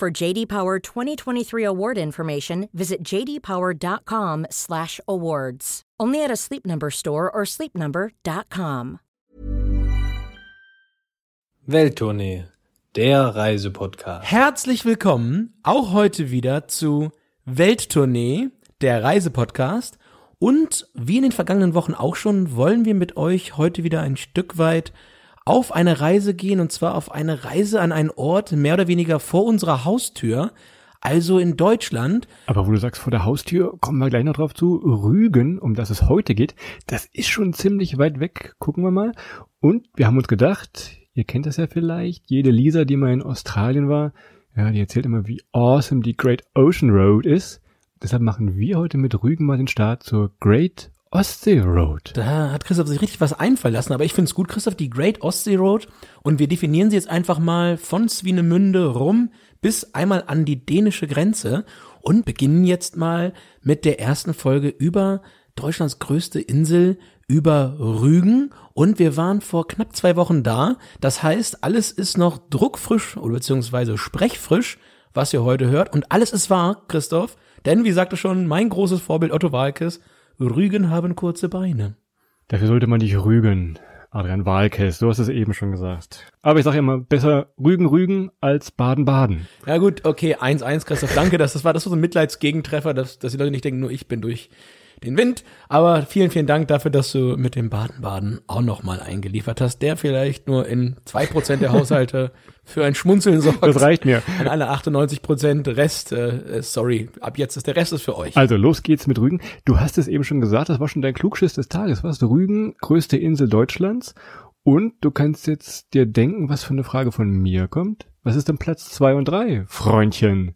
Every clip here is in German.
For JD Power 2023 award information, visit jdpower.com/awards. Only at a Sleep Number store or sleepnumber.com. Welttournee, der Reisepodcast. Herzlich willkommen auch heute wieder zu Welttournee, der Reisepodcast. Und wie in den vergangenen Wochen auch schon, wollen wir mit euch heute wieder ein Stück weit auf eine Reise gehen und zwar auf eine Reise an einen Ort mehr oder weniger vor unserer Haustür, also in Deutschland. Aber wo du sagst vor der Haustür, kommen wir gleich noch drauf zu. Rügen, um das es heute geht, das ist schon ziemlich weit weg. Gucken wir mal. Und wir haben uns gedacht, ihr kennt das ja vielleicht, jede Lisa, die mal in Australien war, ja, die erzählt immer, wie awesome die Great Ocean Road ist. Deshalb machen wir heute mit Rügen mal den Start zur Great Ostsee Road. Da hat Christoph sich richtig was einfallen lassen, aber ich finde es gut, Christoph, die Great Ostsee Road. Und wir definieren sie jetzt einfach mal von Swinemünde rum bis einmal an die dänische Grenze und beginnen jetzt mal mit der ersten Folge über Deutschlands größte Insel, über Rügen. Und wir waren vor knapp zwei Wochen da. Das heißt, alles ist noch druckfrisch oder beziehungsweise sprechfrisch, was ihr heute hört. Und alles ist wahr, Christoph. Denn, wie sagte schon mein großes Vorbild Otto Walkes, Rügen haben kurze Beine. Dafür sollte man nicht rügen. Adrian Walkes, du hast es eben schon gesagt. Aber ich sage immer, besser Rügen, Rügen als Baden, Baden. Ja gut, okay, 1-1, Christoph, danke, dass das war, das war so ein Mitleidsgegentreffer, dass, dass die Leute nicht denken, nur ich bin durch den Wind. Aber vielen, vielen Dank dafür, dass du mit dem Baden-Baden auch nochmal eingeliefert hast, der vielleicht nur in zwei Prozent der Haushalte für ein Schmunzeln sorgt. Das reicht mir. An alle 98 Prozent Rest, äh, sorry, ab jetzt ist der Rest ist für euch. Also los geht's mit Rügen. Du hast es eben schon gesagt, das war schon dein Klugschiss des Tages. Was? Rügen, größte Insel Deutschlands. Und du kannst jetzt dir denken, was für eine Frage von mir kommt. Was ist denn Platz zwei und drei, Freundchen?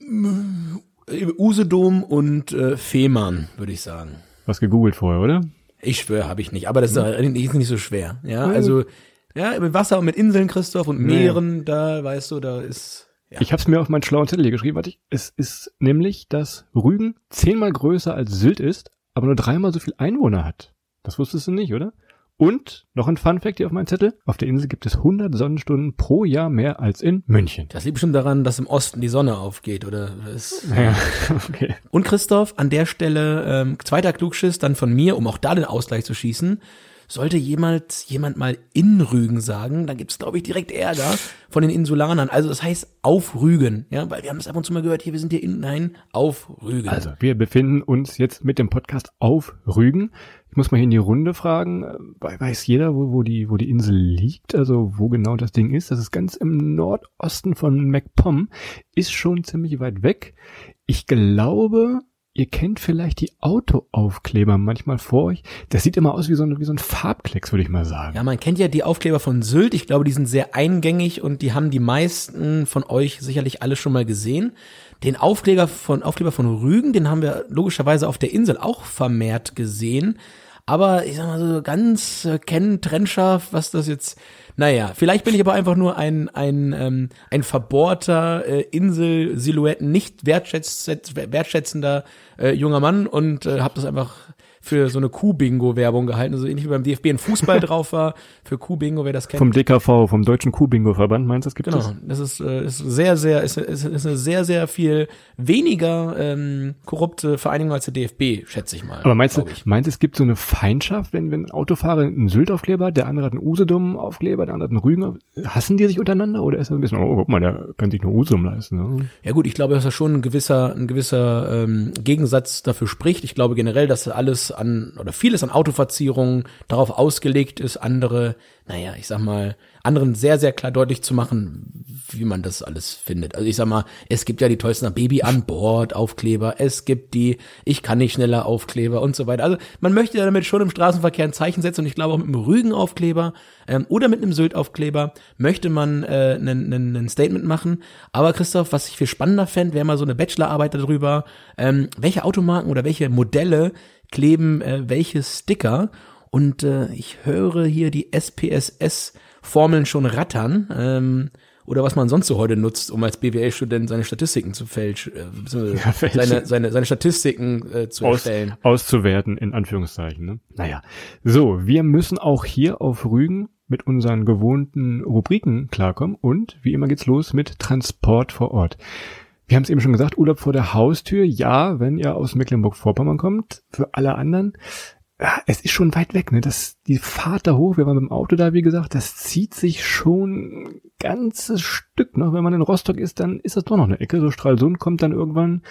Usedom und äh, Fehmarn, würde ich sagen. Was gegoogelt vorher, oder? Ich schwöre, habe ich nicht. Aber das ist, äh, ist nicht so schwer. Ja, also ja, mit Wasser und mit Inseln, Christoph, und Meeren, da weißt du, da ist. Ja. Ich habe es mir auf meinen schlauen Zettel hier geschrieben. Warte, ich, es ist nämlich, dass Rügen zehnmal größer als Sylt ist, aber nur dreimal so viel Einwohner hat. Das wusstest du nicht, oder? Und noch ein Fun Fact hier auf meinem Zettel. Auf der Insel gibt es 100 Sonnenstunden pro Jahr mehr als in München. Das liegt bestimmt daran, dass im Osten die Sonne aufgeht, oder? Das, Ja, okay. Und Christoph, an der Stelle, ähm, zweiter Klugschiss dann von mir, um auch da den Ausgleich zu schießen. Sollte jemand, jemand mal in Rügen sagen, dann gibt's glaube ich, direkt Ärger von den Insulanern. Also das heißt auf Rügen, ja, weil wir haben das ab und zu mal gehört, hier, wir sind hier in, nein, auf Rügen. Also, wir befinden uns jetzt mit dem Podcast auf Rügen. Ich muss mal hier in die Runde fragen, äh, weiß jeder, wo, wo, die, wo die Insel liegt, also wo genau das Ding ist? Das ist ganz im Nordosten von MacPom, ist schon ziemlich weit weg. Ich glaube, ihr kennt vielleicht die Autoaufkleber manchmal vor euch. Das sieht immer aus wie so ein, wie so ein Farbklecks, würde ich mal sagen. Ja, man kennt ja die Aufkleber von Sylt. Ich glaube, die sind sehr eingängig und die haben die meisten von euch sicherlich alle schon mal gesehen. Den Aufkleber von, Aufkleber von Rügen, den haben wir logischerweise auf der Insel auch vermehrt gesehen. Aber ich sag mal so ganz äh, kennen, trennscharf, was das jetzt. Naja, vielleicht bin ich aber einfach nur ein, ein, ähm, ein verbohrter äh, Insel-Silhouetten, nicht wertschätz wertschätzender äh, junger Mann und äh, habe das einfach für so eine Kuh-Bingo-Werbung gehalten, so ähnlich wie beim DFB ein Fußball drauf war. Für Kuh-Bingo, wer das kennt. Vom DKV, vom Deutschen Kuh-Bingo-Verband, meinst du, das gibt Genau, es? das ist, äh, ist sehr, sehr, ist, ist, ist eine sehr, sehr viel weniger ähm, korrupte Vereinigung als der DFB, schätze ich mal. Aber meinst du, meinst du, es gibt so eine Feindschaft, wenn, wenn ein Autofahrer einen Sylt-Aufkleber hat, der andere hat einen Usedom-Aufkleber, der andere hat einen Rügen, hassen die sich untereinander oder ist das ein bisschen, oh, guck mal, der kann sich nur Usedom leisten, ne? Ja gut, ich glaube, dass da schon ein gewisser, ein gewisser ähm, Gegensatz dafür spricht. Ich glaube generell, dass alles an, oder vieles an Autoverzierungen darauf ausgelegt ist, andere, naja, ich sag mal, anderen sehr, sehr klar deutlich zu machen, wie man das alles findet. Also ich sag mal, es gibt ja die tollsten Baby an Bord Aufkleber, es gibt die Ich kann nicht schneller Aufkleber und so weiter. Also man möchte damit schon im Straßenverkehr ein Zeichen setzen und ich glaube auch mit einem Rügen-Aufkleber ähm, oder mit einem Sylt-Aufkleber möchte man äh, ein Statement machen. Aber Christoph, was ich viel spannender fände, wäre mal so eine Bachelorarbeit darüber, ähm, welche Automarken oder welche Modelle kleben äh, welche Sticker und äh, ich höre hier die SPSS-Formeln schon rattern. Ähm, oder was man sonst so heute nutzt, um als BWL-Student seine Statistiken zu fälschen, äh, ja, seine, seine, seine Statistiken äh, zu Aus, erstellen. Auszuwerten, in Anführungszeichen. Ne? Naja, so, wir müssen auch hier auf Rügen mit unseren gewohnten Rubriken klarkommen und wie immer geht's los mit Transport vor Ort. Wir haben es eben schon gesagt, Urlaub vor der Haustür, ja, wenn ihr aus Mecklenburg-Vorpommern kommt. Für alle anderen, ja, es ist schon weit weg, ne? Das, die Fahrt da hoch, wir waren mit dem Auto da, wie gesagt, das zieht sich schon ein ganzes Stück noch. Wenn man in Rostock ist, dann ist das doch noch eine Ecke. So Stralsund kommt dann irgendwann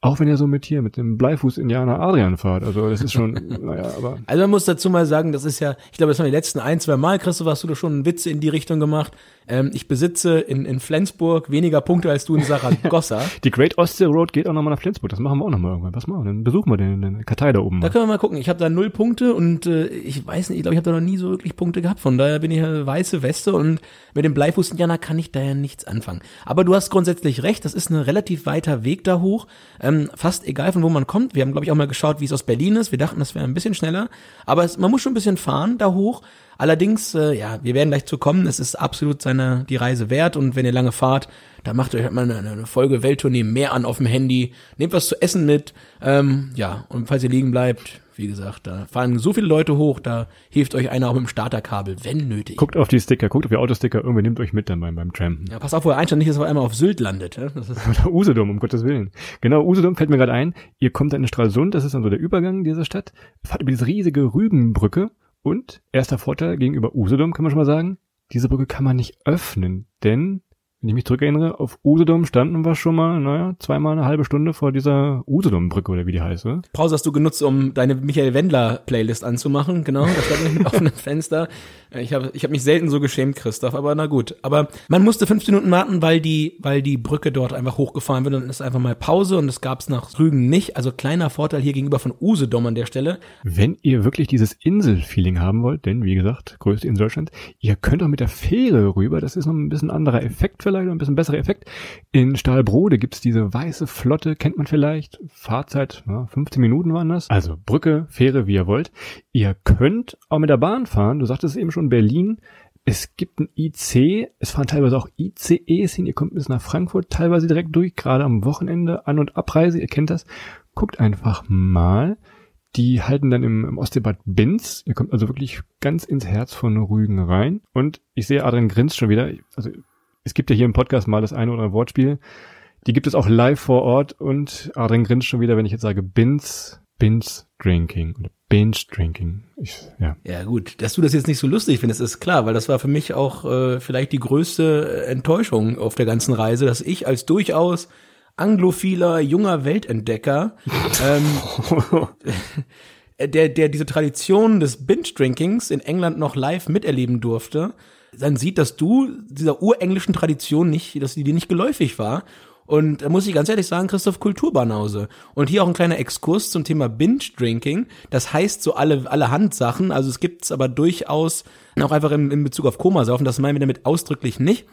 auch wenn ihr so mit hier, mit dem Bleifuß-Indianer Adrian fahrt. Also das ist schon, naja, aber. Also man muss dazu mal sagen, das ist ja, ich glaube, das waren die letzten ein, zwei Mal, Christoph, hast du da schon Witze in die Richtung gemacht. Ähm, ich besitze in, in Flensburg weniger Punkte als du in Saragossa. die Great Ostsee Road geht auch nochmal nach Flensburg. Das machen wir auch nochmal irgendwann. Was machen wir? Dann besuchen wir den, den Kartei da oben. Da können wir mal gucken. Ich habe da null Punkte und äh, ich weiß nicht, ich glaube, ich habe da noch nie so wirklich Punkte gehabt. Von daher bin ich eine weiße Weste und mit dem Bleifuß-Indianer kann ich da ja nichts anfangen. Aber du hast grundsätzlich recht, das ist ein relativ weiter Weg da hoch. Ähm, fast egal von wo man kommt. Wir haben, glaube ich, auch mal geschaut, wie es aus Berlin ist. Wir dachten, das wäre ein bisschen schneller. Aber es, man muss schon ein bisschen fahren da hoch. Allerdings, äh, ja, wir werden gleich zu kommen. Es ist absolut seine die Reise wert und wenn ihr lange fahrt, dann macht euch halt mal eine, eine Folge Welttournee mehr an auf dem Handy. Nehmt was zu essen mit, ähm, ja und falls ihr liegen bleibt, wie gesagt, da fahren so viele Leute hoch, da hilft euch einer auch mit dem Starterkabel, wenn nötig. Guckt auf die Sticker, guckt auf die Autosticker, irgendwie nimmt euch mit dann beim, beim Trampen. Ja, pass auf, wo ihr einsteigt, nicht, dass ihr einmal auf Sylt landet. Ja? Oder Usedom, um Gottes Willen. Genau, Usedom fällt mir gerade ein. Ihr kommt dann in Stralsund, das ist dann so der Übergang dieser Stadt, fahrt über diese riesige Rügenbrücke und erster Vorteil gegenüber Usedom kann man schon mal sagen, diese Brücke kann man nicht öffnen, denn wenn ich mich zurückerinnere, auf Usedom standen wir schon mal, naja, zweimal eine halbe Stunde vor dieser Usedom-Brücke oder wie die heißt. Oder? Pause hast du genutzt, um deine Michael Wendler-Playlist anzumachen, genau. Da stand mit offenen Fenster. Ich habe ich hab mich selten so geschämt, Christoph, aber na gut. Aber man musste fünf Minuten warten, weil die, weil die Brücke dort einfach hochgefahren wird und es ist einfach mal Pause und das gab's nach Rügen nicht. Also kleiner Vorteil hier gegenüber von Usedom an der Stelle. Wenn ihr wirklich dieses Insel-Feeling haben wollt, denn wie gesagt, größte Insel Deutschland, ihr könnt auch mit der Fähre rüber, das ist noch ein bisschen anderer Effekt vielleicht, ein bisschen besserer Effekt. In Stahlbrode gibt's diese weiße Flotte, kennt man vielleicht. Fahrzeit, ja, 15 Minuten waren das. Also Brücke, Fähre, wie ihr wollt. Ihr könnt auch mit der Bahn fahren. Du sagtest eben schon Berlin. Es gibt ein IC, es fahren teilweise auch ICEs hin, ihr kommt bis nach Frankfurt teilweise direkt durch, gerade am Wochenende, An- und Abreise, ihr kennt das. Guckt einfach mal. Die halten dann im, im Ostseebad Binz. Ihr kommt also wirklich ganz ins Herz von Rügen rein. Und ich sehe Adrian grinst schon wieder. Also es gibt ja hier im Podcast mal das eine oder andere Wortspiel. Die gibt es auch live vor Ort und Adrian grinst schon wieder, wenn ich jetzt sage Binz, Binz Drinking oder Binge Drinking. Ich, ja. ja gut, dass du das jetzt nicht so lustig findest, ist klar, weil das war für mich auch äh, vielleicht die größte Enttäuschung auf der ganzen Reise, dass ich als durchaus anglophiler junger Weltentdecker ähm, der der diese Tradition des Binge Drinkings in England noch live miterleben durfte dann sieht, dass du dieser urenglischen Tradition nicht, dass die dir nicht geläufig war. Und da muss ich ganz ehrlich sagen, Christoph Kulturbanause. Und hier auch ein kleiner Exkurs zum Thema Binge-Drinking. Das heißt so alle, alle Handsachen. Also es gibt's aber durchaus auch einfach in, in Bezug auf Komasaufen. Das meinen wir damit ausdrücklich nicht.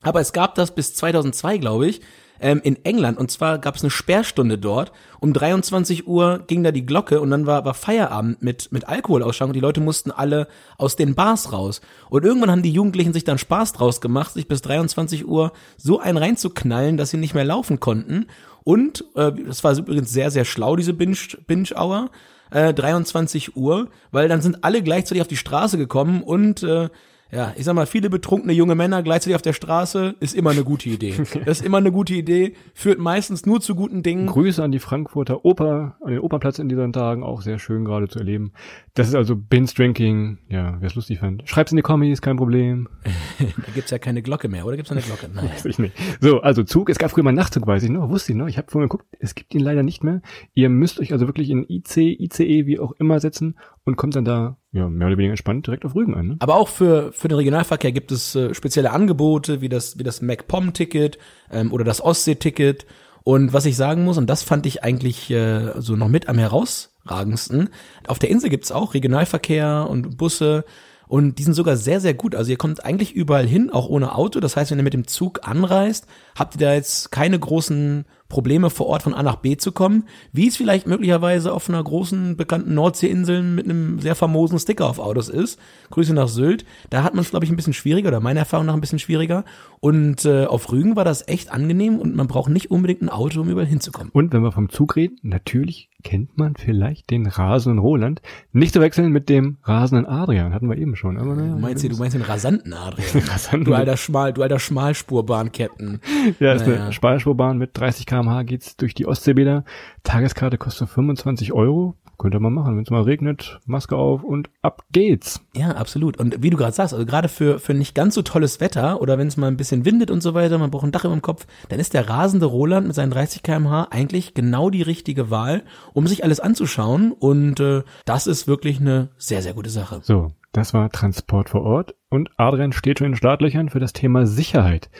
Aber es gab das bis 2002, glaube ich, ähm, in England. Und zwar gab es eine Sperrstunde dort. Um 23 Uhr ging da die Glocke und dann war, war Feierabend mit, mit Alkoholausschank und die Leute mussten alle aus den Bars raus. Und irgendwann haben die Jugendlichen sich dann Spaß draus gemacht, sich bis 23 Uhr so einen reinzuknallen, dass sie nicht mehr laufen konnten. Und, äh, das war übrigens sehr, sehr schlau, diese Binge-Hour. Binge äh, 23 Uhr, weil dann sind alle gleichzeitig auf die Straße gekommen und äh, ja, ich sag mal, viele betrunkene junge Männer gleichzeitig auf der Straße ist immer eine gute Idee. Das ist immer eine gute Idee, führt meistens nur zu guten Dingen. Grüße an die Frankfurter Oper, an den Opernplatz in diesen Tagen, auch sehr schön gerade zu erleben. Das ist also Binge Drinking, ja, wer es lustig fand. Schreib's in die Kommis, kein Problem. da gibt's ja keine Glocke mehr, oder gibt's eine Glocke? Nein. weiß ich nicht. So, also Zug, es gab früher mal Nachtzug, weiß ich noch, wusste ich noch. Ich habe vorhin geguckt, es gibt ihn leider nicht mehr. Ihr müsst euch also wirklich in IC, ICE, wie auch immer setzen und kommt dann da ja, mehr oder weniger entspannt direkt auf Rügen an. Ne? Aber auch für, für den Regionalverkehr gibt es äh, spezielle Angebote, wie das, wie das MacPom-Ticket ähm, oder das Ostsee-Ticket. Und was ich sagen muss, und das fand ich eigentlich äh, so noch mit am herausragendsten, auf der Insel gibt's auch Regionalverkehr und Busse und die sind sogar sehr, sehr gut. Also ihr kommt eigentlich überall hin, auch ohne Auto. Das heißt, wenn ihr mit dem Zug anreist, habt ihr da jetzt keine großen Probleme vor Ort von A nach B zu kommen, wie es vielleicht möglicherweise auf einer großen bekannten Nordseeinsel mit einem sehr famosen Sticker auf Autos ist. Grüße nach Sylt. Da hat man es, glaube ich, ein bisschen schwieriger oder meiner Erfahrung nach ein bisschen schwieriger. Und äh, auf Rügen war das echt angenehm und man braucht nicht unbedingt ein Auto, um überall hinzukommen. Und wenn wir vom Zug reden, natürlich kennt man vielleicht den rasenden Roland. Nicht zu wechseln mit dem rasenden Adrian, hatten wir eben schon. Aber naja, du, meinst, du meinst den rasanten Adrian. rasanten du alter Schmal, du alter Schmalspurbahn-Captain. Ja, ist naja. eine Schmalspurbahn mit 30 km/h geht's durch die Ostseebäder. Tageskarte kostet 25 Euro. Könnte man machen, wenn es mal regnet, Maske auf und ab geht's. Ja, absolut. Und wie du gerade sagst, also gerade für, für nicht ganz so tolles Wetter oder wenn es mal ein bisschen windet und so weiter, man braucht ein Dach über dem Kopf, dann ist der rasende Roland mit seinen 30 kmh eigentlich genau die richtige Wahl, um sich alles anzuschauen. Und äh, das ist wirklich eine sehr, sehr gute Sache. So, das war Transport vor Ort und Adrian steht schon in Startlöchern für das Thema Sicherheit.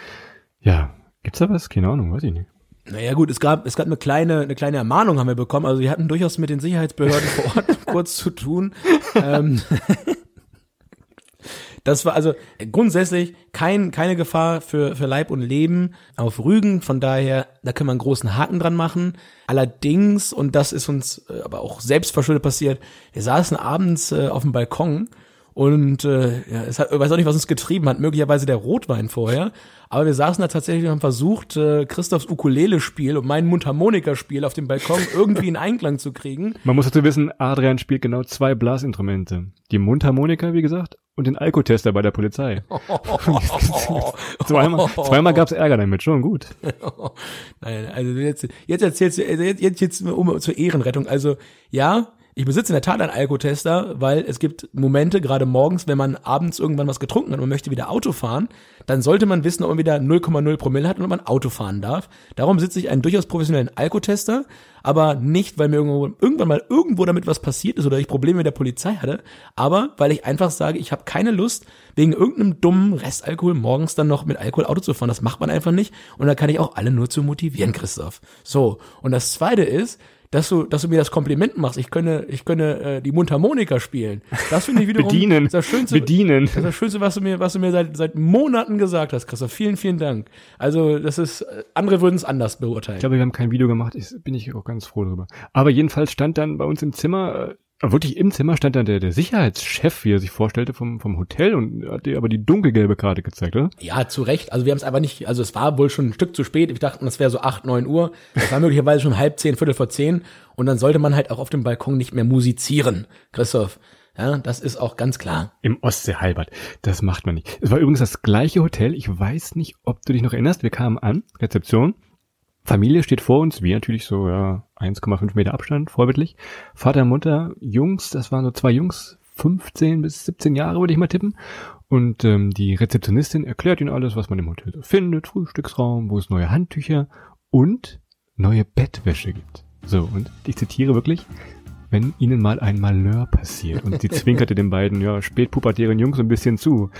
Ja, gibt's da was? Keine Ahnung, weiß ich nicht. Naja gut, es gab, es gab eine kleine, eine kleine Ermahnung haben wir bekommen. Also wir hatten durchaus mit den Sicherheitsbehörden vor Ort kurz zu tun. Ähm, das war also grundsätzlich kein, keine Gefahr für, für Leib und Leben auf Rügen. Von daher, da können wir einen großen Haken dran machen. Allerdings, und das ist uns äh, aber auch selbst verschuldet passiert, wir saßen abends äh, auf dem Balkon und äh, ja, es hat, ich weiß auch nicht, was uns getrieben hat, möglicherweise der Rotwein vorher. Aber wir saßen da tatsächlich und haben versucht, äh, Christophs Ukulele-Spiel und mein Mundharmonika-Spiel auf dem Balkon irgendwie in Einklang zu kriegen. Man muss dazu wissen, Adrian spielt genau zwei Blasinstrumente. Die Mundharmonika, wie gesagt, und den Alkotester bei der Polizei. zweimal zweimal gab es Ärger damit, schon gut. Nein, also jetzt, jetzt erzählst du, jetzt, jetzt, jetzt um zur Ehrenrettung. Also ja, ich besitze in der Tat einen Alkotester, weil es gibt Momente, gerade morgens, wenn man abends irgendwann was getrunken hat und möchte wieder Auto fahren, dann sollte man wissen, ob man wieder 0,0 Promille hat und ob man Auto fahren darf. Darum sitze ich einen durchaus professionellen Alkotester, aber nicht, weil mir irgendwann mal irgendwo damit was passiert ist oder ich Probleme mit der Polizei hatte, aber weil ich einfach sage, ich habe keine Lust, wegen irgendeinem dummen Restalkohol morgens dann noch mit Alkohol Auto zu fahren. Das macht man einfach nicht und da kann ich auch alle nur zu motivieren, Christoph. So, und das Zweite ist, dass du, dass du mir das Kompliment machst. Ich könne, ich könne äh, die Mundharmonika spielen. Das finde ich wiederum bedienen, das Schönste, bedienen. Das ist das Schönste, was du mir, was du mir seit seit Monaten gesagt hast, Christoph. Vielen, vielen Dank. Also das ist, äh, andere würden es anders beurteilen. Ich glaube, wir haben kein Video gemacht. Ich, bin ich auch ganz froh drüber. Aber jedenfalls stand dann bei uns im Zimmer äh, wirklich im Zimmer stand dann der, der Sicherheitschef, wie er sich vorstellte, vom, vom Hotel und hat dir aber die dunkelgelbe Karte gezeigt, oder? Ja, zu Recht. Also wir haben es einfach nicht, also es war wohl schon ein Stück zu spät. Ich dachte, das wäre so acht, neun Uhr. Es war möglicherweise schon halb zehn, viertel vor zehn. Und dann sollte man halt auch auf dem Balkon nicht mehr musizieren, Christoph. Ja, das ist auch ganz klar. Im Ostseehalbert. Das macht man nicht. Es war übrigens das gleiche Hotel. Ich weiß nicht, ob du dich noch erinnerst. Wir kamen an, Rezeption. Familie steht vor uns, wie natürlich so, ja, 1,5 Meter Abstand, vorbildlich. Vater, Mutter, Jungs, das waren so zwei Jungs, 15 bis 17 Jahre würde ich mal tippen. Und ähm, die Rezeptionistin erklärt ihnen alles, was man im Hotel so findet, Frühstücksraum, wo es neue Handtücher und neue Bettwäsche gibt. So, und ich zitiere wirklich, wenn ihnen mal ein Malheur passiert. Und sie zwinkerte den beiden, ja, spätpubertären Jungs ein bisschen zu.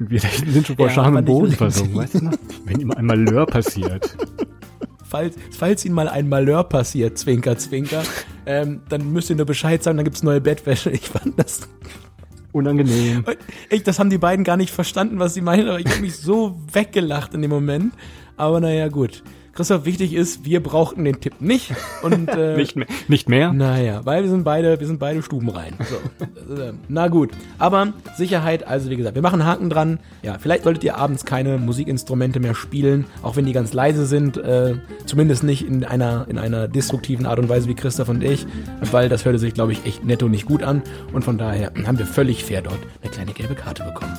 Und wir sind schon vor ja, Scham im Boden versunken, weißt du noch? Wenn ihm ein Malheur passiert falls, falls Ihnen mal ein Malheur passiert, Zwinker, Zwinker, ähm, dann müsst ihr nur Bescheid sagen, dann gibt's neue Bettwäsche. Ich fand das unangenehm. Ich, das haben die beiden gar nicht verstanden, was sie meinen, aber ich habe mich so weggelacht in dem Moment. Aber naja, gut. Christoph, wichtig ist, wir brauchten den Tipp nicht. Und, äh, nicht mehr. Nicht mehr? Naja, weil wir sind beide, wir sind beide Stuben rein. So. Na gut. Aber Sicherheit, also wie gesagt, wir machen Haken dran. Ja, vielleicht solltet ihr abends keine Musikinstrumente mehr spielen, auch wenn die ganz leise sind. Äh, zumindest nicht in einer, in einer destruktiven Art und Weise wie Christoph und ich, weil das hörte sich, glaube ich, echt netto nicht gut an. Und von daher haben wir völlig fair dort eine kleine gelbe Karte bekommen.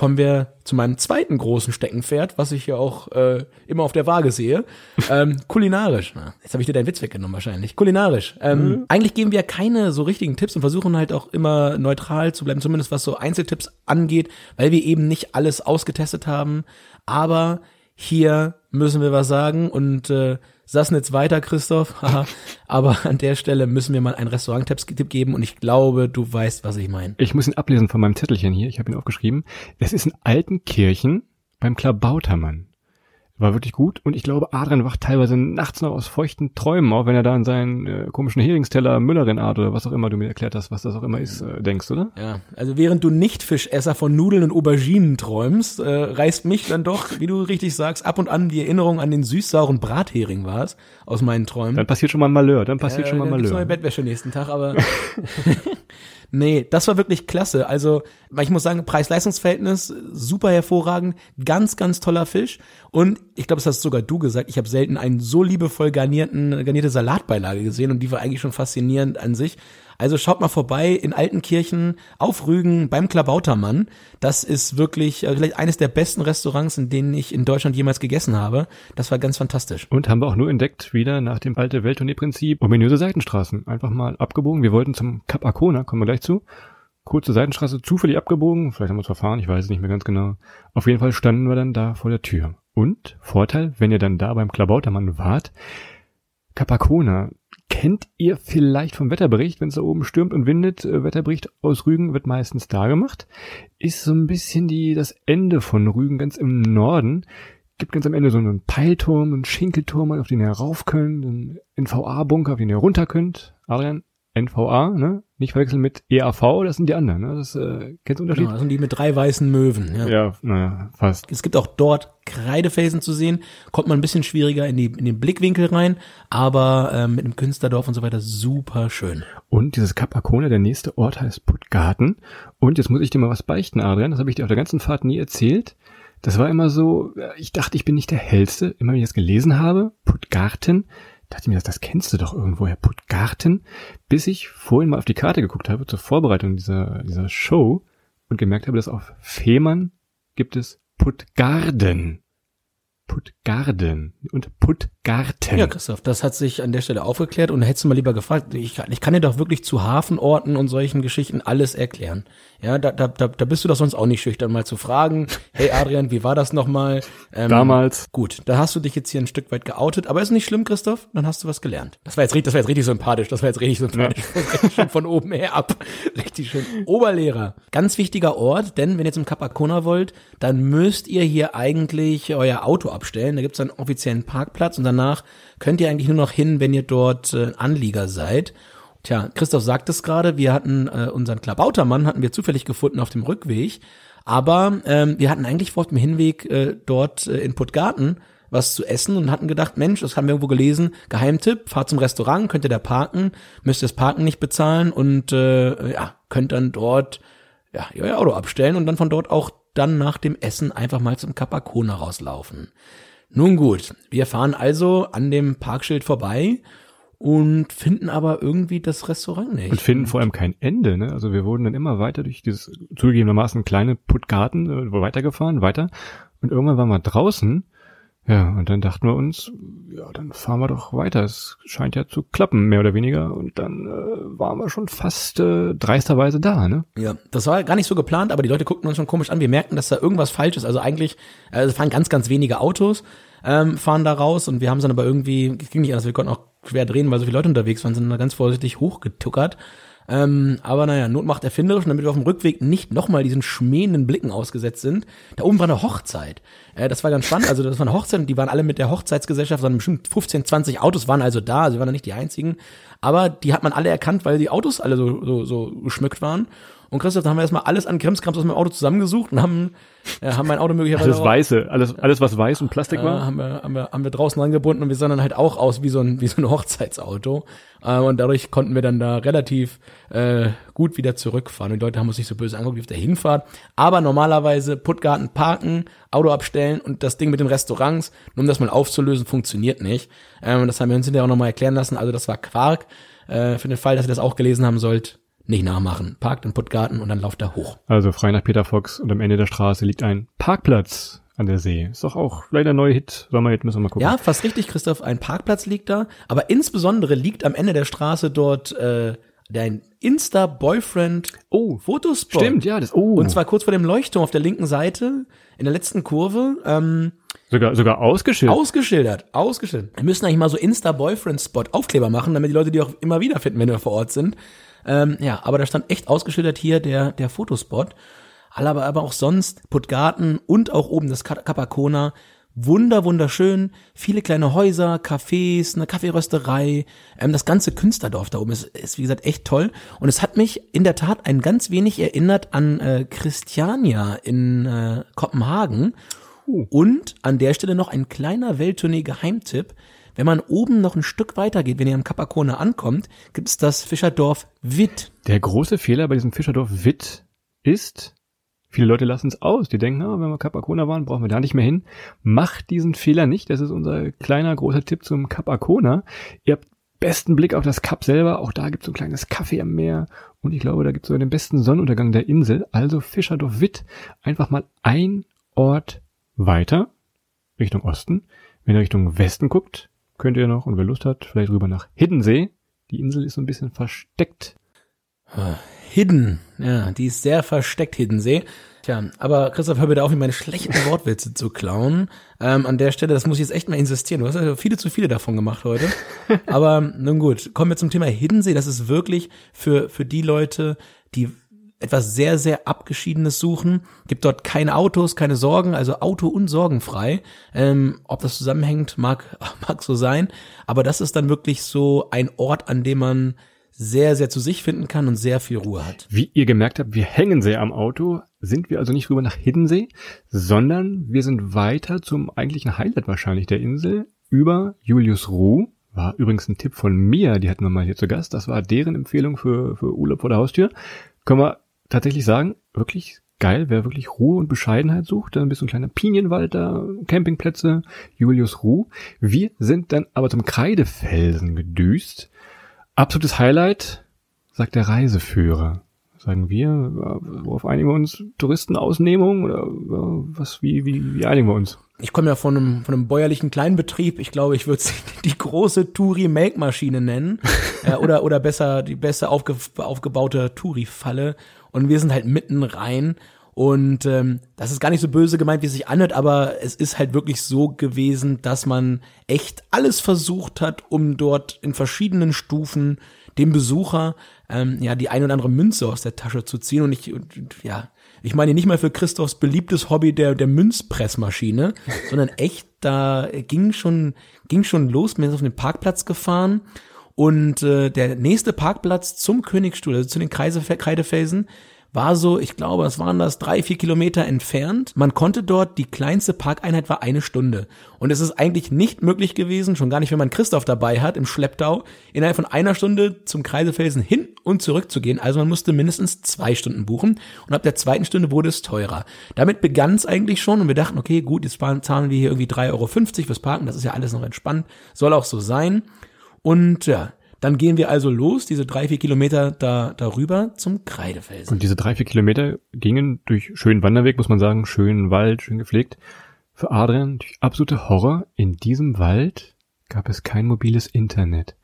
Kommen wir zu meinem zweiten großen Steckenpferd, was ich ja auch äh, immer auf der Waage sehe. Ähm, kulinarisch. Na, jetzt habe ich dir deinen Witz weggenommen wahrscheinlich. Kulinarisch. Ähm, mhm. Eigentlich geben wir keine so richtigen Tipps und versuchen halt auch immer neutral zu bleiben, zumindest was so Einzeltipps angeht, weil wir eben nicht alles ausgetestet haben. Aber hier müssen wir was sagen und äh, Sassnitz weiter, Christoph. Aber an der Stelle müssen wir mal einen Restaurant-Tipp geben und ich glaube, du weißt, was ich meine. Ich muss ihn ablesen von meinem Zettelchen hier. Ich habe ihn aufgeschrieben. Es ist in Altenkirchen beim Klabautermann. War wirklich gut und ich glaube, Adrian wacht teilweise nachts noch aus feuchten Träumen auf, wenn er da an seinen äh, komischen Heringsteller Müllerin-Art oder was auch immer du mir erklärt hast, was das auch immer ist, äh, denkst, oder? Ja, also während du nicht Fischesser von Nudeln und Auberginen träumst, äh, reißt mich dann doch, wie du richtig sagst, ab und an die Erinnerung an den süß-sauren Brathering war es aus meinen Träumen. Dann passiert schon mal ein Malheur, dann passiert äh, schon mal ein Malheur. neue Bettwäsche nächsten Tag, aber Nee, das war wirklich klasse. Also, ich muss sagen, Preis-Leistungs-Verhältnis super hervorragend, ganz, ganz toller Fisch. Und ich glaube, das hast sogar du gesagt, ich habe selten einen so liebevoll garnierten, garnierte Salatbeilage gesehen und die war eigentlich schon faszinierend an sich. Also schaut mal vorbei in Altenkirchen auf Rügen beim Klabautermann. Das ist wirklich äh, vielleicht eines der besten Restaurants, in denen ich in Deutschland jemals gegessen habe. Das war ganz fantastisch. Und haben wir auch nur entdeckt, wieder nach dem alte Welttournee-Prinzip, ominöse Seitenstraßen. Einfach mal abgebogen. Wir wollten zum Cap Arcona, kommen wir gleich zu. Kurze Seitenstraße, zufällig abgebogen. Vielleicht haben wir uns verfahren, ich weiß es nicht mehr ganz genau. Auf jeden Fall standen wir dann da vor der Tür. Und Vorteil, wenn ihr dann da beim Klabautermann wart, Capacona kennt ihr vielleicht vom Wetterbericht, wenn es da oben stürmt und windet. Äh, Wetterbericht aus Rügen wird meistens da gemacht. Ist so ein bisschen die, das Ende von Rügen ganz im Norden. Gibt ganz am Ende so einen Peilturm, einen Schinkelturm, auf den ihr rauf könnt, einen NVA-Bunker, auf den ihr runter könnt. Adrian, NVA, ne? Nicht verwechseln mit EAV, das sind die anderen, ne? Das äh, kennst du Unterschied? Genau, das sind die mit drei weißen Möwen, ja. Ja, naja, fast. Es gibt auch dort Kreidefelsen zu sehen, kommt man ein bisschen schwieriger in, die, in den Blickwinkel rein, aber ähm, mit dem Künstlerdorf und so weiter super schön. Und dieses Kap Arkona, der nächste Ort heißt Puttgarten. Und jetzt muss ich dir mal was beichten, Adrian, das habe ich dir auf der ganzen Fahrt nie erzählt. Das war immer so, ich dachte, ich bin nicht der Hellste. Immer wenn ich das gelesen habe, Puttgarten, dachte mir, das, das kennst du doch irgendwoher, Puttgarten, bis ich vorhin mal auf die Karte geguckt habe zur Vorbereitung dieser, dieser Show und gemerkt habe, dass auf Fehmarn gibt es Puttgarden. Puttgarden und Puttgarten. Ja, Christoph, das hat sich an der Stelle aufgeklärt und hättest du mal lieber gefragt, ich, ich kann dir doch wirklich zu Hafenorten und solchen Geschichten alles erklären. Ja, da, da, da, da bist du doch sonst auch nicht schüchtern, mal zu fragen, hey Adrian, wie war das nochmal? Ähm, Damals. Gut, da hast du dich jetzt hier ein Stück weit geoutet, aber ist nicht schlimm, Christoph, dann hast du was gelernt. Das war jetzt, richtig, das war jetzt richtig sympathisch, das war jetzt richtig sympathisch. Ja. schon von oben her ab. Richtig schön. Oberlehrer. Ganz wichtiger Ort, denn wenn ihr zum Capacona wollt, dann müsst ihr hier eigentlich euer Auto abstellen. Da gibt es einen offiziellen Parkplatz und danach könnt ihr eigentlich nur noch hin, wenn ihr dort äh, Anlieger seid. Tja, Christoph sagt es gerade, wir hatten äh, unseren Klabautermann hatten wir zufällig gefunden auf dem Rückweg, aber ähm, wir hatten eigentlich vor dem Hinweg äh, dort äh, in Puttgarten was zu essen und hatten gedacht, Mensch, das haben wir irgendwo gelesen, Geheimtipp, fahrt zum Restaurant, könnt ihr da parken, müsst ihr das Parken nicht bezahlen und äh, ja, könnt dann dort ja, euer Auto abstellen und dann von dort auch dann nach dem Essen einfach mal zum Capacona rauslaufen. Nun gut, wir fahren also an dem Parkschild vorbei und finden aber irgendwie das Restaurant nicht. Und finden vor allem kein Ende, ne? Also wir wurden dann immer weiter durch dieses zugegebenermaßen kleine Puttgarten äh, weitergefahren, weiter. Und irgendwann waren wir draußen. Ja, und dann dachten wir uns, ja, dann fahren wir doch weiter. Es scheint ja zu klappen, mehr oder weniger. Und dann äh, waren wir schon fast äh, dreisterweise da, ne? Ja, das war gar nicht so geplant, aber die Leute guckten uns schon komisch an. Wir merkten, dass da irgendwas falsch ist. Also eigentlich, es fahren ganz, ganz wenige Autos ähm, fahren da raus und wir haben es dann aber irgendwie, es ging nicht anders, wir konnten auch schwer drehen, weil so viele Leute unterwegs waren, sind da ganz vorsichtig hochgetuckert. Ähm, aber naja, Not macht erfinderisch, damit wir auf dem Rückweg nicht nochmal diesen schmähenden Blicken ausgesetzt sind. Da oben war eine Hochzeit. Äh, das war ganz spannend. Also das war eine Hochzeit und die waren alle mit der Hochzeitsgesellschaft, waren bestimmt 15, 20 Autos waren also da, sie waren da nicht die einzigen. Aber die hat man alle erkannt, weil die Autos alle so, so, so geschmückt waren. Und Christoph, da haben wir erstmal alles an Krimskrams aus meinem Auto zusammengesucht und haben, äh, haben mein Auto möglicherweise Alles Weiße, alles, alles was weiß und Plastik äh, war. haben, wir, haben, wir, haben wir draußen angebunden und wir sahen dann halt auch aus wie so ein, wie so ein Hochzeitsauto. Äh, und dadurch konnten wir dann da relativ äh, gut wieder zurückfahren. Und die Leute haben uns nicht so böse angeguckt wie auf der Hinfahrt. Aber normalerweise Puttgarten parken, Auto abstellen und das Ding mit den Restaurants, nur um das mal aufzulösen, funktioniert nicht. Ähm, das haben wir uns hinterher auch nochmal erklären lassen. Also das war Quark. Äh, für den Fall, dass ihr das auch gelesen haben sollt, nicht nachmachen. Parkt in Puttgarten und dann lauft da hoch. Also frei nach Peter Fox und am Ende der Straße liegt ein Parkplatz an der See. Ist doch auch leider ein neuer Hit. Sommerhit müssen wir mal gucken. Ja, fast richtig, Christoph. Ein Parkplatz liegt da, aber insbesondere liegt am Ende der Straße dort äh, dein Insta-Boyfriend Oh, Fotospot. stimmt, ja, das, oh. Und zwar kurz vor dem Leuchtturm auf der linken Seite, in der letzten Kurve, ähm, sogar, sogar ausgeschildert. ausgeschildert, ausgeschildert. Wir müssen eigentlich mal so Insta-Boyfriend-Spot-Aufkleber machen, damit die Leute die auch immer wieder finden, wenn wir vor Ort sind. Ähm, ja, aber da stand echt ausgeschildert hier der, der Fotospot. Aber, aber auch sonst, Puttgarten und auch oben das Capacona. Wunder, wunderschön. Viele kleine Häuser, Cafés, eine Kaffeerösterei. Ähm, das ganze Künstlerdorf da oben ist, ist, wie gesagt, echt toll. Und es hat mich in der Tat ein ganz wenig erinnert an äh, Christiania in äh, Kopenhagen. Und an der Stelle noch ein kleiner Welttournee-Geheimtipp. Wenn man oben noch ein Stück weiter geht, wenn ihr am Capacona ankommt, gibt es das Fischerdorf Witt. Der große Fehler bei diesem Fischerdorf Witt ist, viele Leute lassen es aus. Die denken, na, wenn wir Capacona waren, brauchen wir da nicht mehr hin. Macht diesen Fehler nicht. Das ist unser kleiner, großer Tipp zum Capacona. Ihr habt besten Blick auf das Kap selber. Auch da gibt es ein kleines Café am Meer. Und ich glaube, da gibt es sogar den besten Sonnenuntergang der Insel. Also Fischerdorf Witt. Einfach mal ein Ort weiter, Richtung Osten. Wenn ihr Richtung Westen guckt, könnt ihr noch, und wer Lust hat, vielleicht rüber nach Hiddensee. Die Insel ist so ein bisschen versteckt Hidden. Ja, die ist sehr versteckt, Hiddensee. Tja, aber Christoph, hör bitte auf, mir meine schlechten Wortwitze zu klauen. Ähm, an der Stelle, das muss ich jetzt echt mal insistieren. Du hast ja viele zu viele davon gemacht heute. Aber nun gut, kommen wir zum Thema Hiddensee. Das ist wirklich für, für die Leute, die etwas sehr, sehr Abgeschiedenes suchen. Gibt dort keine Autos, keine Sorgen, also Auto- und Sorgenfrei. Ähm, ob das zusammenhängt, mag, mag so sein. Aber das ist dann wirklich so ein Ort, an dem man sehr, sehr zu sich finden kann und sehr viel Ruhe hat. Wie ihr gemerkt habt, wir hängen sehr am Auto, sind wir also nicht rüber nach Hiddensee, sondern wir sind weiter zum eigentlichen Highlight wahrscheinlich der Insel über Julius Ruh. War übrigens ein Tipp von mir, die hatten wir mal hier zu Gast. Das war deren Empfehlung für, für Urlaub vor der Haustür. Können wir tatsächlich sagen, wirklich geil, wer wirklich Ruhe und Bescheidenheit sucht, dann ein kleiner Pinienwald da, Campingplätze, Julius Ruh. Wir sind dann aber zum Kreidefelsen gedüst. Absolutes Highlight, sagt der Reiseführer. Sagen wir, worauf einigen wir uns? Touristenausnehmung oder was, wie, wie, wie einigen wir uns? Ich komme ja von einem, von einem bäuerlichen Kleinbetrieb. Ich glaube, ich würde sie die große Touri-Melkmaschine nennen. äh, oder, oder besser, die besser aufge, aufgebaute Touri-Falle. Und wir sind halt mitten rein. Und ähm, das ist gar nicht so böse gemeint, wie es sich anhört, aber es ist halt wirklich so gewesen, dass man echt alles versucht hat, um dort in verschiedenen Stufen dem Besucher ähm, ja die ein oder andere Münze aus der Tasche zu ziehen. Und ich, und, ja, ich meine nicht mal für Christophs beliebtes Hobby der, der Münzpressmaschine, sondern echt, da ging schon, ging schon los. Wir sind auf den Parkplatz gefahren und äh, der nächste Parkplatz zum Königsstuhl, also zu den Kreise, Kreidefelsen, war so, ich glaube, es waren das drei, vier Kilometer entfernt. Man konnte dort, die kleinste Parkeinheit war eine Stunde. Und es ist eigentlich nicht möglich gewesen, schon gar nicht, wenn man Christoph dabei hat, im Schlepptau, innerhalb von einer Stunde zum Kreisefelsen hin und zurück zu gehen. Also man musste mindestens zwei Stunden buchen. Und ab der zweiten Stunde wurde es teurer. Damit begann es eigentlich schon und wir dachten, okay, gut, jetzt zahlen wir hier irgendwie 3,50 Euro fürs Parken. Das ist ja alles noch entspannt. Soll auch so sein. Und ja, dann gehen wir also los, diese drei, vier Kilometer da darüber zum Kreidefelsen. Und diese drei, vier Kilometer gingen durch schönen Wanderweg, muss man sagen, schönen Wald, schön gepflegt. Für Adrian durch absolute Horror. In diesem Wald gab es kein mobiles Internet.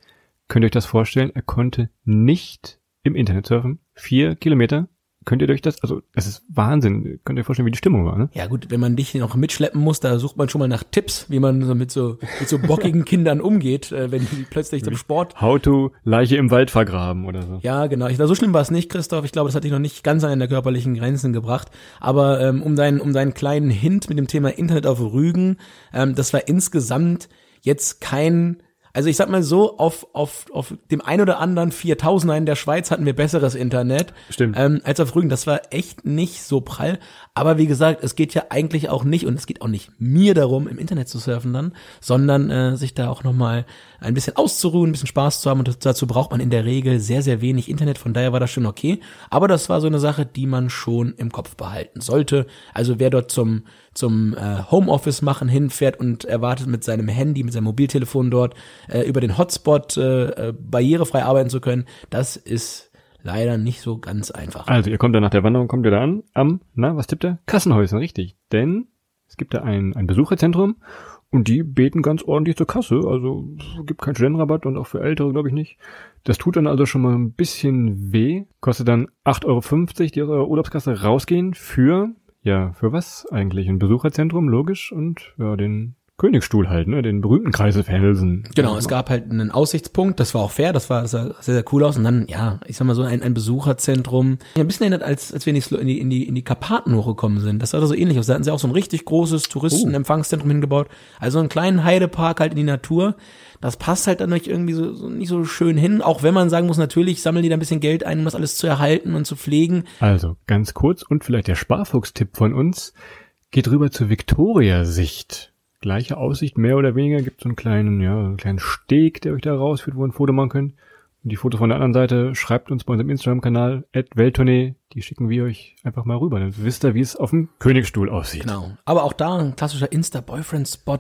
Könnt ihr euch das vorstellen? Er konnte nicht im Internet surfen. Vier Kilometer. Könnt ihr euch das, also das ist Wahnsinn. Könnt ihr euch vorstellen, wie die Stimmung war, ne? Ja gut, wenn man dich noch mitschleppen muss, da sucht man schon mal nach Tipps, wie man so mit so mit so bockigen Kindern umgeht, äh, wenn die plötzlich zum Sport. How to Leiche im Wald vergraben oder so. Ja, genau. Ich, so schlimm war es nicht, Christoph. Ich glaube, das hat dich noch nicht ganz an der körperlichen Grenzen gebracht. Aber ähm, um deinen um deinen kleinen Hint mit dem Thema Internet auf Rügen, ähm, das war insgesamt jetzt kein Also ich sag mal so, auf, auf, auf dem ein oder anderen 4000er in der Schweiz hatten wir besseres Internet. Stimmt. Ähm, als auf Rügen. Das war echt nicht so prall. Aber wie gesagt, es geht ja eigentlich auch nicht, und es geht auch nicht mir darum, im Internet zu surfen dann, sondern äh, sich da auch nochmal ein bisschen auszuruhen, ein bisschen Spaß zu haben. Und dazu braucht man in der Regel sehr, sehr wenig Internet. Von daher war das schon okay. Aber das war so eine Sache, die man schon im Kopf behalten sollte. Also wer dort zum zum äh, Homeoffice machen hinfährt und erwartet mit seinem Handy, mit seinem Mobiltelefon dort äh, über den Hotspot äh, äh, barrierefrei arbeiten zu können, das ist leider nicht so ganz einfach. Also ihr kommt dann nach der Wanderung, kommt ihr da an, am, na, was tippt er? Kassenhäuschen, richtig. Denn es gibt da ein, ein Besucherzentrum und die beten ganz ordentlich zur Kasse. Also gibt keinen Studentenrabatt und auch für Ältere glaube ich nicht. Das tut dann also schon mal ein bisschen weh. Kostet dann 8,50 Euro, die aus eurer Urlaubskasse rausgehen für ja, für was eigentlich? Ein Besucherzentrum, logisch, und ja, den Königsstuhl halt, ne, den berühmten Kreisel Felsen. Genau, es gab halt einen Aussichtspunkt, das war auch fair, das war sehr, sehr cool aus. Und dann, ja, ich sag mal so, ein, ein Besucherzentrum. Ja, ein bisschen erinnert, als, als wir in die, in die, in die Karpaten hochgekommen sind. Das sah da so ähnlich aus. Da hatten sie auch so ein richtig großes Touristenempfangszentrum hingebaut. Also einen kleinen Heidepark halt in die Natur. Das passt halt dann nicht irgendwie so, so nicht so schön hin, auch wenn man sagen muss, natürlich sammeln die da ein bisschen Geld ein, um das alles zu erhalten und zu pflegen. Also, ganz kurz und vielleicht der Sparfuchs-Tipp von uns. Geht rüber zur Victoria-Sicht. Gleiche Aussicht, mehr oder weniger, gibt so einen kleinen, ja, einen kleinen Steg, der euch da rausführt, wo ihr ein Foto machen könnt. Und die Fotos von der anderen Seite schreibt uns bei unserem Instagram-Kanal, Welttournee, die schicken wir euch einfach mal rüber. Dann wisst ihr, wie es auf dem Königsstuhl aussieht. Genau. Aber auch da ein klassischer Insta-Boyfriend-Spot.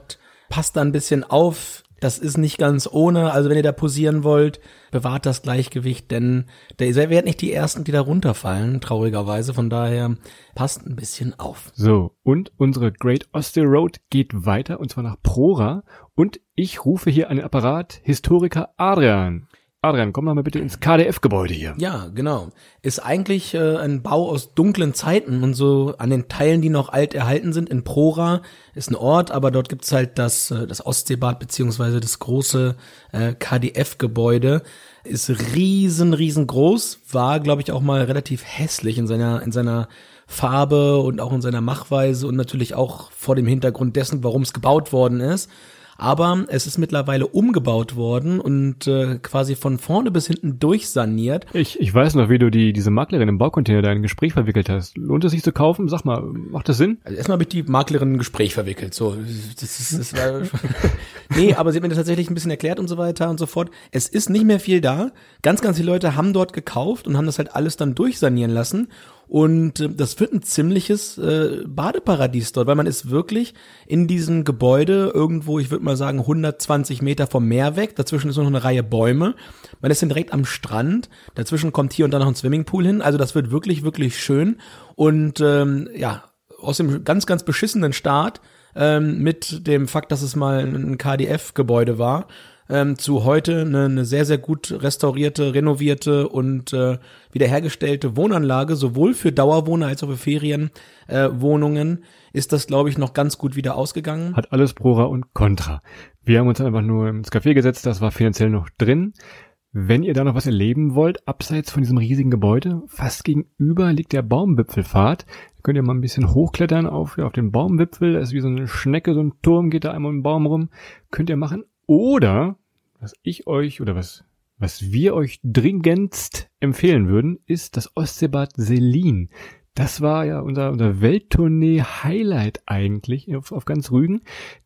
Passt da ein bisschen auf. Das ist nicht ganz ohne. Also wenn ihr da posieren wollt, bewahrt das Gleichgewicht, denn der, ihr werdet nicht die Ersten, die da runterfallen, traurigerweise. Von daher passt ein bisschen auf. So, und unsere Great Ostel Road geht weiter, und zwar nach Prora. Und ich rufe hier den Apparat Historiker Adrian. Adrian, komm doch mal bitte ins KDF-Gebäude hier. Ja, genau. Ist eigentlich äh, ein Bau aus dunklen Zeiten und so an den Teilen, die noch alt erhalten sind. In Prora ist ein Ort, aber dort gibt's halt das, äh, das Ostseebad beziehungsweise das große äh, KDF-Gebäude. Ist riesen, riesengroß, war, glaube ich, auch mal relativ hässlich in seiner, in seiner Farbe und auch in seiner Machweise und natürlich auch vor dem Hintergrund dessen, warum es gebaut worden ist. Aber es ist mittlerweile umgebaut worden und äh, quasi von vorne bis hinten durchsaniert. Ich, ich weiß noch, wie du die, diese Maklerin im Baucontainer da in ein Gespräch verwickelt hast. Lohnt es sich zu kaufen? Sag mal, macht das Sinn? Also erstmal habe ich die Maklerin in ein Gespräch verwickelt. So, das ist, das war nee, aber sie hat mir das tatsächlich ein bisschen erklärt und so weiter und so fort. Es ist nicht mehr viel da. Ganz, ganz viele Leute haben dort gekauft und haben das halt alles dann durchsanieren lassen. Und äh, das wird ein ziemliches äh, Badeparadies dort, weil man ist wirklich in diesem Gebäude irgendwo, ich würde mal sagen, 120 Meter vom Meer weg. Dazwischen ist noch eine Reihe Bäume. Man ist dann direkt am Strand. Dazwischen kommt hier und da noch ein Swimmingpool hin. Also das wird wirklich, wirklich schön. Und ähm, ja, aus dem ganz, ganz beschissenen Start ähm, mit dem Fakt, dass es mal ein KDF-Gebäude war, ähm, zu heute eine, eine sehr, sehr gut restaurierte, renovierte und äh, wiederhergestellte Wohnanlage, sowohl für Dauerwohner als auch für Ferienwohnungen, äh, ist das, glaube ich, noch ganz gut wieder ausgegangen. Hat alles Prora und Contra. Wir haben uns einfach nur ins Café gesetzt, das war finanziell noch drin. Wenn ihr da noch was erleben wollt, abseits von diesem riesigen Gebäude, fast gegenüber liegt der Baumwipfelpfad. Da könnt ihr mal ein bisschen hochklettern auf, ja, auf den Baumwipfel. Das ist wie so eine Schnecke, so ein Turm geht da einmal im Baum rum. Könnt ihr machen. Oder, was ich euch oder was, was wir euch dringendst empfehlen würden, ist das Ostseebad Selin. Das war ja unser, unser Welttournee-Highlight eigentlich auf, auf ganz Rügen,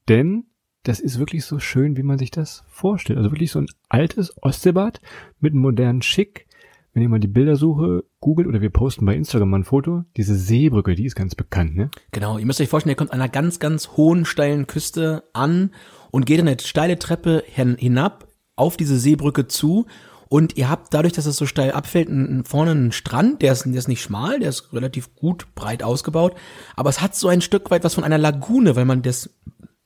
denn das ist wirklich so schön, wie man sich das vorstellt. Also wirklich so ein altes Ostseebad mit modernen Schick. Wenn ihr mal die Bildersuche googelt oder wir posten bei Instagram mal ein Foto, diese Seebrücke, die ist ganz bekannt, ne? Genau, ihr müsst euch vorstellen, ihr kommt an einer ganz, ganz hohen, steilen Küste an und geht eine steile Treppe hinab auf diese Seebrücke zu und ihr habt dadurch, dass es so steil abfällt, vorne einen Strand, der ist, der ist nicht schmal, der ist relativ gut breit ausgebaut, aber es hat so ein Stück weit was von einer Lagune, weil man das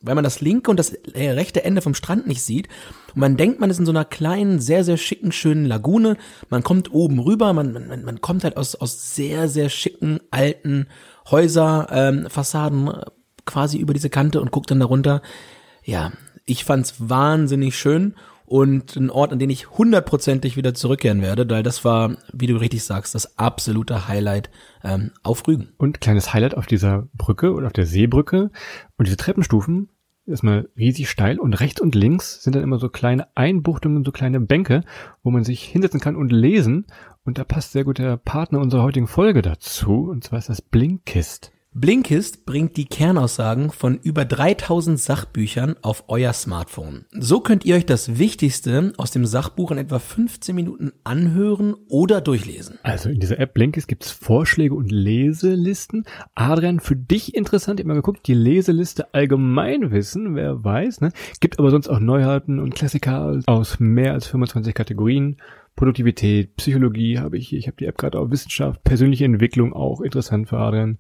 weil man das linke und das äh, rechte Ende vom Strand nicht sieht. Und man denkt, man ist in so einer kleinen, sehr, sehr schicken, schönen Lagune. Man kommt oben rüber, man, man, man kommt halt aus, aus sehr, sehr schicken, alten Häuserfassaden ähm, Fassaden, äh, quasi über diese Kante und guckt dann darunter ja, ich fand's wahnsinnig schön und ein Ort, an den ich hundertprozentig wieder zurückkehren werde, weil das war, wie du richtig sagst, das absolute Highlight ähm, auf Rügen. Und kleines Highlight auf dieser Brücke oder auf der Seebrücke und diese Treppenstufen erstmal riesig steil und rechts und links sind dann immer so kleine Einbuchtungen, so kleine Bänke, wo man sich hinsetzen kann und lesen. Und da passt sehr gut der Partner unserer heutigen Folge dazu, und zwar ist das Blinkist. Blinkist bringt die Kernaussagen von über 3000 Sachbüchern auf euer Smartphone. So könnt ihr euch das Wichtigste aus dem Sachbuch in etwa 15 Minuten anhören oder durchlesen. Also in dieser App Blinkist gibt's Vorschläge und Leselisten. Adrian, für dich interessant, mal geguckt, die Leseliste Allgemeinwissen, wer weiß, ne? Gibt aber sonst auch Neuheiten und Klassiker aus mehr als 25 Kategorien. Produktivität, Psychologie habe ich hier, ich habe die App gerade auch Wissenschaft, persönliche Entwicklung auch interessant für Adrian.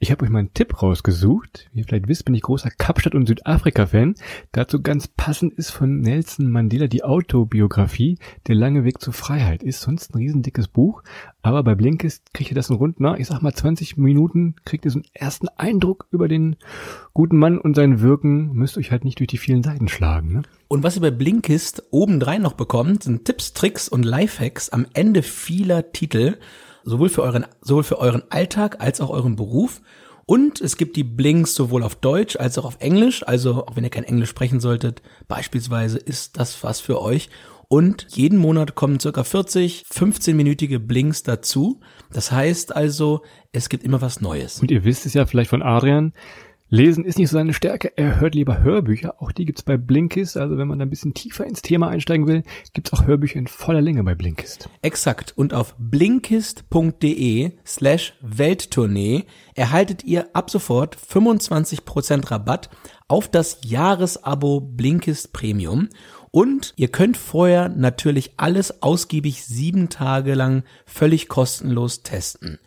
Ich habe euch mal einen Tipp rausgesucht. Wie ihr vielleicht wisst, bin ich großer Kapstadt- und Südafrika-Fan. Dazu ganz passend ist von Nelson Mandela die Autobiografie Der lange Weg zur Freiheit. Ist sonst ein riesendickes Buch, aber bei Blinkist kriegt ihr das in rund, na, ich sag mal 20 Minuten, kriegt ihr so einen ersten Eindruck über den guten Mann und sein Wirken. Müsst euch halt nicht durch die vielen Seiten schlagen. Ne? Und was ihr bei Blinkist obendrein noch bekommt, sind Tipps, Tricks und Lifehacks am Ende vieler Titel sowohl für euren, sowohl für euren Alltag als auch euren Beruf. Und es gibt die Blinks sowohl auf Deutsch als auch auf Englisch. Also, auch wenn ihr kein Englisch sprechen solltet, beispielsweise ist das was für euch. Und jeden Monat kommen circa 40, 15-minütige Blinks dazu. Das heißt also, es gibt immer was Neues. Und ihr wisst es ja vielleicht von Adrian, Lesen ist nicht so seine Stärke. Er hört lieber Hörbücher. Auch die gibt's bei Blinkist. Also wenn man da ein bisschen tiefer ins Thema einsteigen will, gibt's auch Hörbücher in voller Länge bei Blinkist. Exakt. Und auf blinkist.de slash Welttournee erhaltet ihr ab sofort 25% Rabatt auf das Jahresabo Blinkist Premium. Und ihr könnt vorher natürlich alles ausgiebig sieben Tage lang völlig kostenlos testen.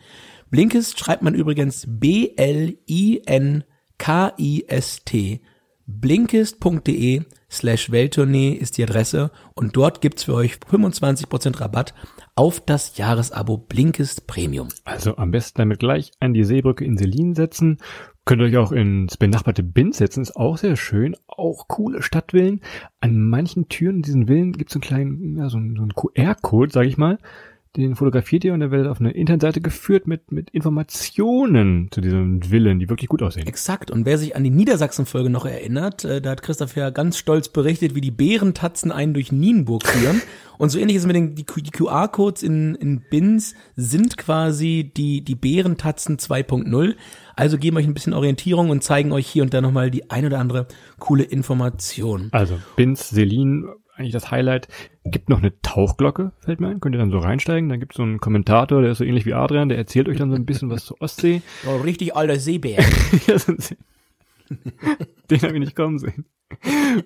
Blinkist schreibt man übrigens B-L-I-N K-I-S-T. Blinkist.de slash Welttournee ist die Adresse und dort gibt's für euch 25% Rabatt auf das Jahresabo Blinkist Premium. Also am besten damit gleich an die Seebrücke in Selin setzen. Könnt ihr euch auch ins benachbarte Binz setzen, ist auch sehr schön. Auch coole Stadtvillen. An manchen Türen in diesen Villen gibt's so einen kleinen, ja, so so einen QR-Code, sag ich mal den fotografiert ihr und der wird auf eine Internetseite geführt mit, mit Informationen zu diesem Villen, die wirklich gut aussehen. Exakt. Und wer sich an die Niedersachsen-Folge noch erinnert, äh, da hat Christoph ja ganz stolz berichtet, wie die Bärentatzen einen durch Nienburg führen. und so ähnlich ist es mit den die, die QR-Codes in, in Bins sind quasi die, die Bärentatzen 2.0. Also geben euch ein bisschen Orientierung und zeigen euch hier und da nochmal die ein oder andere coole Information. Also Bins, Selin, eigentlich das Highlight. Gibt noch eine Tauchglocke, fällt mir ein. Könnt ihr dann so reinsteigen. Dann gibt es so einen Kommentator, der ist so ähnlich wie Adrian, der erzählt euch dann so ein bisschen was zur Ostsee. Oh, richtig alter Seebär. Den habe ich nicht kommen sehen.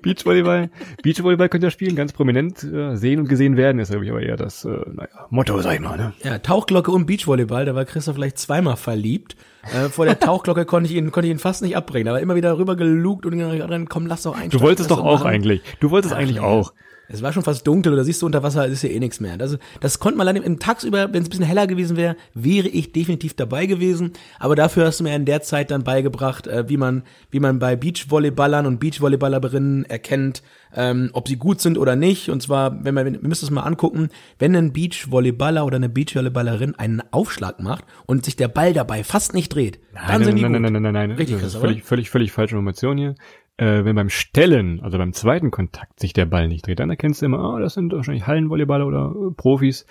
Beachvolleyball. Beachvolleyball könnt ihr spielen, ganz prominent äh, sehen und gesehen werden, ist glaube ich aber eher das äh, naja, Motto, sag ich mal. Ne? Ja, Tauchglocke und Beachvolleyball, da war Christoph vielleicht zweimal verliebt. Äh, vor der Tauchglocke konnte ich ihn, konnte ich ihn fast nicht abbringen. Aber immer wieder rüber gelugt und dann komm, lass doch ein. Du wolltest doch auch machen. eigentlich. Du wolltest Ach, eigentlich ja. auch. Es war schon fast dunkel oder siehst du unter Wasser, ist ja eh nichts mehr. Also das konnte man leider im Tagsüber, wenn es ein bisschen heller gewesen wäre, wäre ich definitiv dabei gewesen. Aber dafür hast du mir in der Zeit dann beigebracht, äh, wie man, wie man bei Beachvolleyballern und Beachvolleyballerinnen erkennt, ähm, ob sie gut sind oder nicht. Und zwar, wenn man, wir müssen es mal angucken, wenn ein Beachvolleyballer oder eine Beachvolleyballerin einen Aufschlag macht und sich der Ball dabei fast nicht dreht, nein, dann sind nein, die nein, gut. Nein, nein, nein, nein, nein. Richtig, das ist völlig, völlig, völlig falsche Information hier äh, wenn beim Stellen, also beim zweiten Kontakt, sich der Ball nicht dreht, dann erkennst du immer, ah, oh, das sind wahrscheinlich Hallenvolleyballer oder äh, Profis,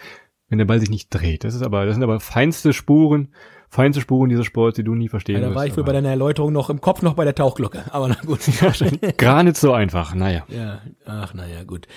wenn der Ball sich nicht dreht. Das ist aber, das sind aber feinste Spuren, feinste Spuren dieses Sports, die du nie verstehen ja, Da war ich wohl bei deiner Erläuterung noch im Kopf noch bei der Tauchglocke, aber na gut. Gar nicht so einfach, naja. Ja, ach, naja, gut.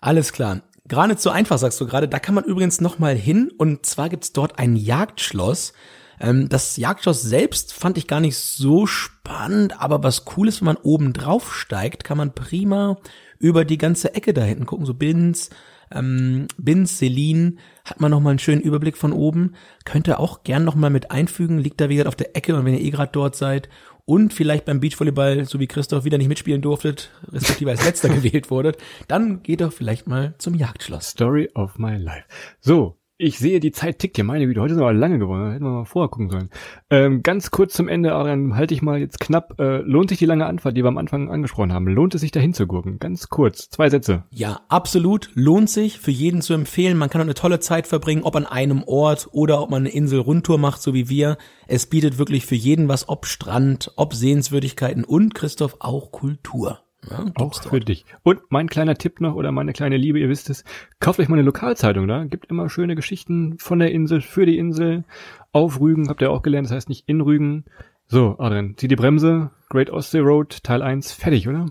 Alles klar. Gar nicht so einfach, sagst du gerade. Da kann man übrigens noch mal hin und zwar gibt's dort ein Jagdschloss. Ähm, das Jagdschloss selbst fand ich gar nicht so spannend, aber was cool ist, wenn man oben drauf steigt, kann man prima über die ganze Ecke da hinten gucken, so Bins, ähm, Bins, Selin, hat man nochmal einen schönen Überblick von oben. Könnt ihr auch gern nochmal mit einfügen, liegt da wie gesagt auf der Ecke und wenn ihr eh gerade dort seid und vielleicht beim Beachvolleyball, so wie Christoph, wieder nicht mitspielen durftet, respektive als letzter gewählt wurdet, dann geht doch vielleicht mal zum Jagdschloss. Story of my life. So, Ich sehe, die Zeit tickt hier. Meine Güte, heute sind wir lange geworden. Hätten wir mal vorher gucken sollen. Ähm, ganz kurz zum Ende, Adrian, halte ich mal jetzt knapp. Äh, lohnt sich die lange Anfahrt, die wir am Anfang angesprochen haben? Lohnt es sich dahin zu gurken? Ganz kurz, zwei Sätze. Ja, absolut. Lohnt sich für jeden zu empfehlen. Man kann eine tolle Zeit verbringen, ob an einem Ort oder ob man eine Insel-Rundtour macht, so wie wir. Es bietet wirklich für jeden was, ob Strand, ob Sehenswürdigkeiten und Christoph auch Kultur. Ja, auch für dich. Und mein kleiner Tipp noch oder meine kleine Liebe, ihr wisst es, kauft euch mal eine Lokalzeitung da. Gibt immer schöne Geschichten von der Insel, für die Insel. Auf Rügen, habt ihr auch gelernt, das heißt nicht in Rügen. So, Adrian, zieh die Bremse. Great Ostsee Road, Teil 1, fertig, oder?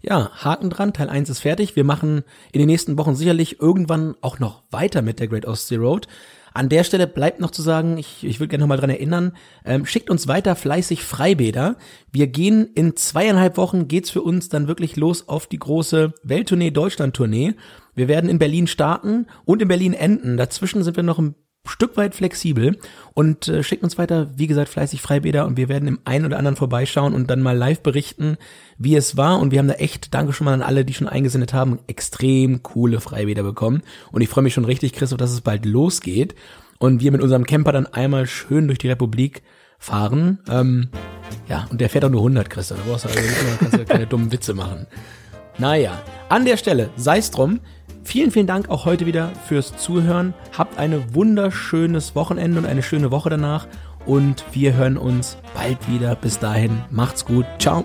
Ja, Haken dran, Teil 1 ist fertig. Wir machen in den nächsten Wochen sicherlich irgendwann auch noch weiter mit der Great Ostsee Road. An der Stelle bleibt noch zu sagen, ich, ich würde gerne nochmal dran erinnern, ähm, schickt uns weiter fleißig Freibäder. Wir gehen in zweieinhalb Wochen, geht's für uns dann wirklich los auf die große Welttournee, Deutschland-Tournee. Wir werden in Berlin starten und in Berlin enden. Dazwischen sind wir noch ein Stück weit flexibel und äh, schickt uns weiter, wie gesagt, fleißig Freibäder und wir werden im einen oder anderen vorbeischauen und dann mal live berichten, wie es war. Und wir haben da echt, danke schon mal an alle, die schon eingesendet haben, extrem coole Freibäder bekommen. Und ich freue mich schon richtig, Christoph, dass es bald losgeht. Und wir mit unserem Camper dann einmal schön durch die Republik fahren. Ähm, ja, und der fährt auch nur 100, Christoph, da brauchst du also kannst du keine dummen Witze machen. Naja, an der Stelle, sei's drum, Vielen, vielen Dank auch heute wieder fürs Zuhören. Habt ein wunderschönes Wochenende und eine schöne Woche danach. Und wir hören uns bald wieder. Bis dahin, macht's gut. Ciao.